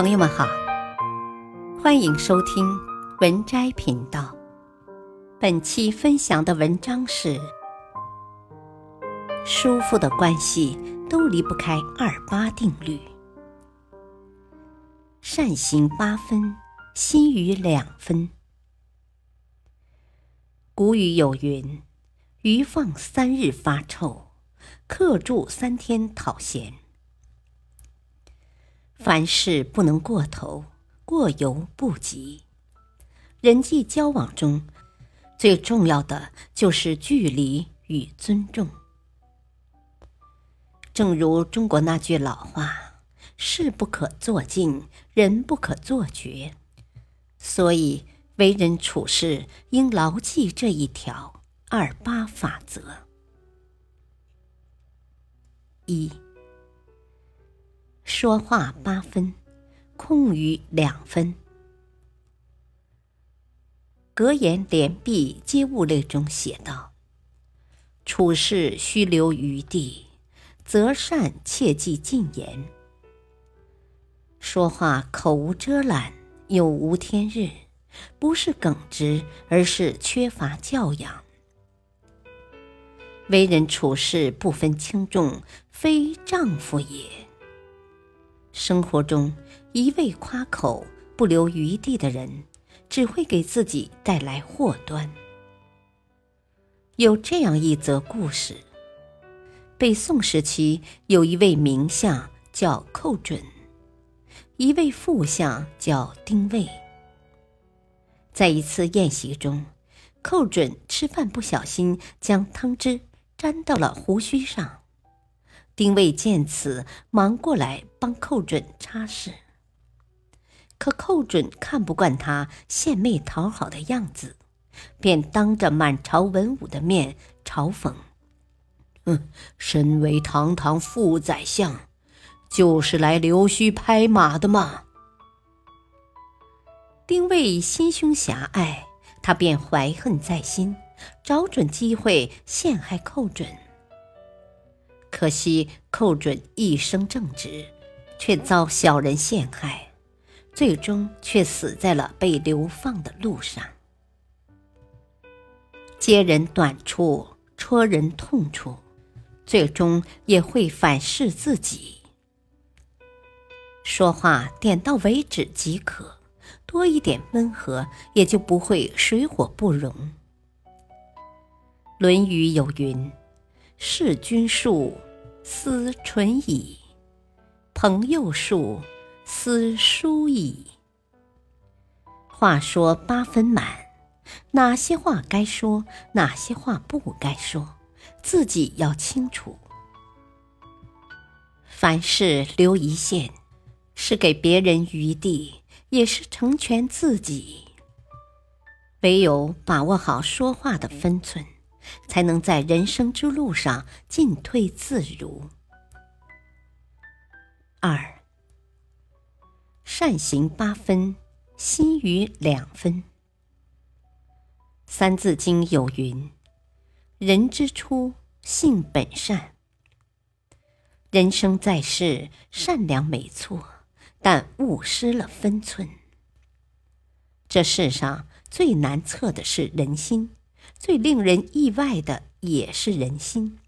朋友们好，欢迎收听文摘频道。本期分享的文章是：舒服的关系都离不开二八定律。善行八分，心语两分。古语有云：“鱼放三日发臭，客住三天讨嫌。”凡事不能过头，过犹不及。人际交往中，最重要的就是距离与尊重。正如中国那句老话：“事不可做尽，人不可做绝。”所以，为人处事应牢记这一条二八法则。一。说话八分，空余两分。格言连璧皆物类中写道：“处事须留余地，择善切忌尽言。说话口无遮拦，有无天日，不是耿直，而是缺乏教养。为人处事不分轻重，非丈夫也。”生活中，一味夸口、不留余地的人，只会给自己带来祸端。有这样一则故事：北宋时期，有一位名相叫寇准，一位副相叫丁谓。在一次宴席中，寇准吃饭不小心将汤汁沾到了胡须上。丁谓见此，忙过来帮寇准擦拭。可寇准看不惯他献媚讨好的样子，便当着满朝文武的面嘲讽：“哼，身为堂堂副宰相，就是来溜须拍马的吗？”丁谓心胸狭隘，他便怀恨在心，找准机会陷害寇准。可惜寇准一生正直，却遭小人陷害，最终却死在了被流放的路上。揭人短处，戳人痛处，最终也会反噬自己。说话点到为止即可，多一点温和，也就不会水火不容。《论语》有云。事君术，思纯矣；朋友数，思疏矣。话说八分满，哪些话该说，哪些话不该说，自己要清楚。凡事留一线，是给别人余地，也是成全自己。唯有把握好说话的分寸。才能在人生之路上进退自如。二，善行八分，心语两分。《三字经》有云：“人之初，性本善。”人生在世，善良没错，但误失了分寸。这世上最难测的是人心。最令人意外的也是人心。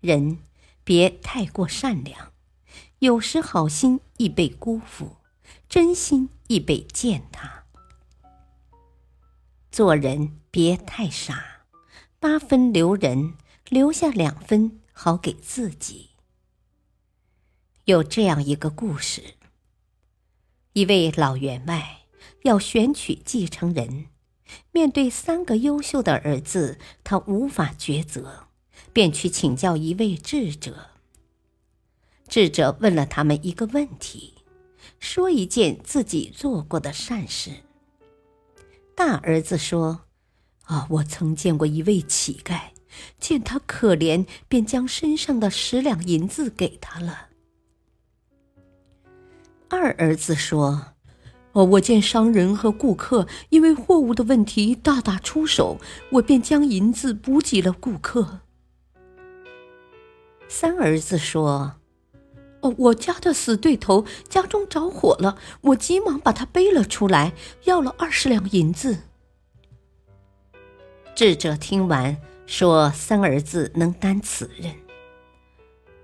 人别太过善良，有时好心易被辜负，真心易被践踏。做人别太傻，八分留人，留下两分好给自己。有这样一个故事：一位老员外要选取继承人。面对三个优秀的儿子，他无法抉择，便去请教一位智者。智者问了他们一个问题：说一件自己做过的善事。大儿子说：“啊，我曾见过一位乞丐，见他可怜，便将身上的十两银子给他了。”二儿子说。哦，我见商人和顾客因为货物的问题大打出手，我便将银子补给了顾客。三儿子说：“哦，我家的死对头家中着火了，我急忙把他背了出来，要了二十两银子。”智者听完，说：“三儿子能担此任。”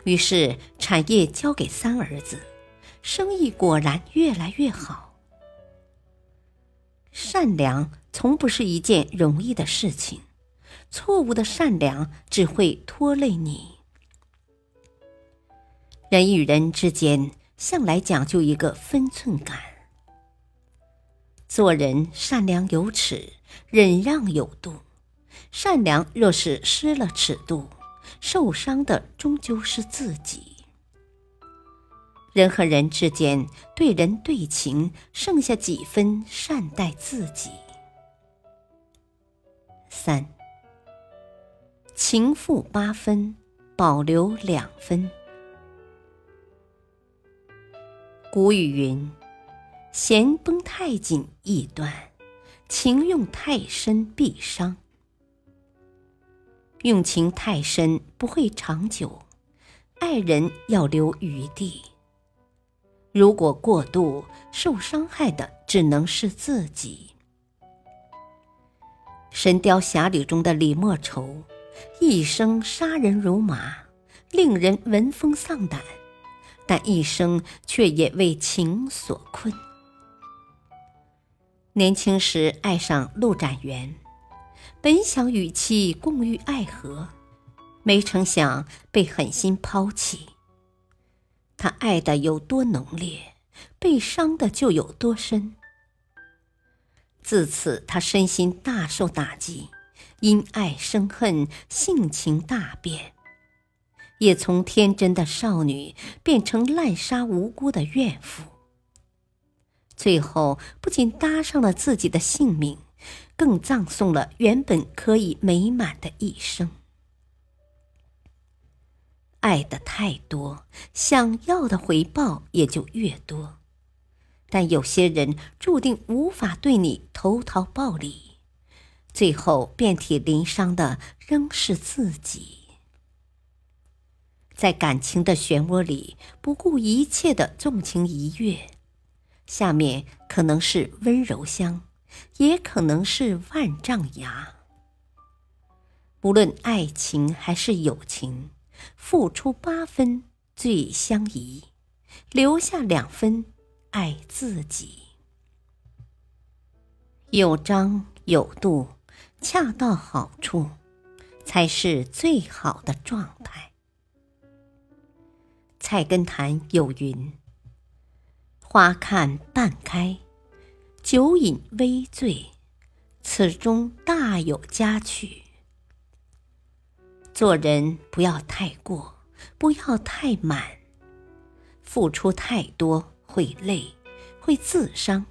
于是产业交给三儿子，生意果然越来越好。善良从不是一件容易的事情，错误的善良只会拖累你。人与人之间向来讲究一个分寸感，做人善良有尺，忍让有度。善良若是失了尺度，受伤的终究是自己。人和人之间对人对情，剩下几分善待自己。三，情负八分，保留两分。古语云：“弦绷太紧易断，情用太深必伤。”用情太深不会长久，爱人要留余地。如果过度，受伤害的只能是自己。《神雕侠侣》中的李莫愁，一生杀人如麻，令人闻风丧胆，但一生却也为情所困。年轻时爱上陆展元。本想与妻共浴爱河，没成想被狠心抛弃。他爱的有多浓烈，被伤的就有多深。自此，他身心大受打击，因爱生恨，性情大变，也从天真的少女变成滥杀无辜的怨妇。最后，不仅搭上了自己的性命。更葬送了原本可以美满的一生。爱的太多，想要的回报也就越多。但有些人注定无法对你投桃报李，最后遍体鳞伤的仍是自己。在感情的漩涡里，不顾一切的纵情一跃，下面可能是温柔乡。也可能是万丈崖。无论爱情还是友情，付出八分最相宜，留下两分爱自己。有章有度，恰到好处，才是最好的状态。菜根谭有云：“花看半开。”酒饮微醉，此中大有佳趣。做人不要太过，不要太满，付出太多会累，会自伤。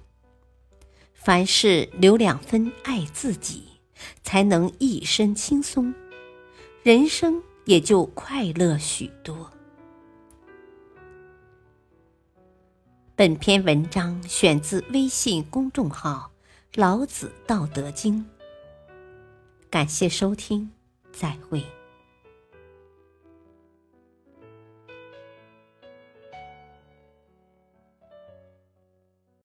凡事留两分爱自己，才能一身轻松，人生也就快乐许多。本篇文章选自微信公众号《老子道德经》，感谢收听，再会。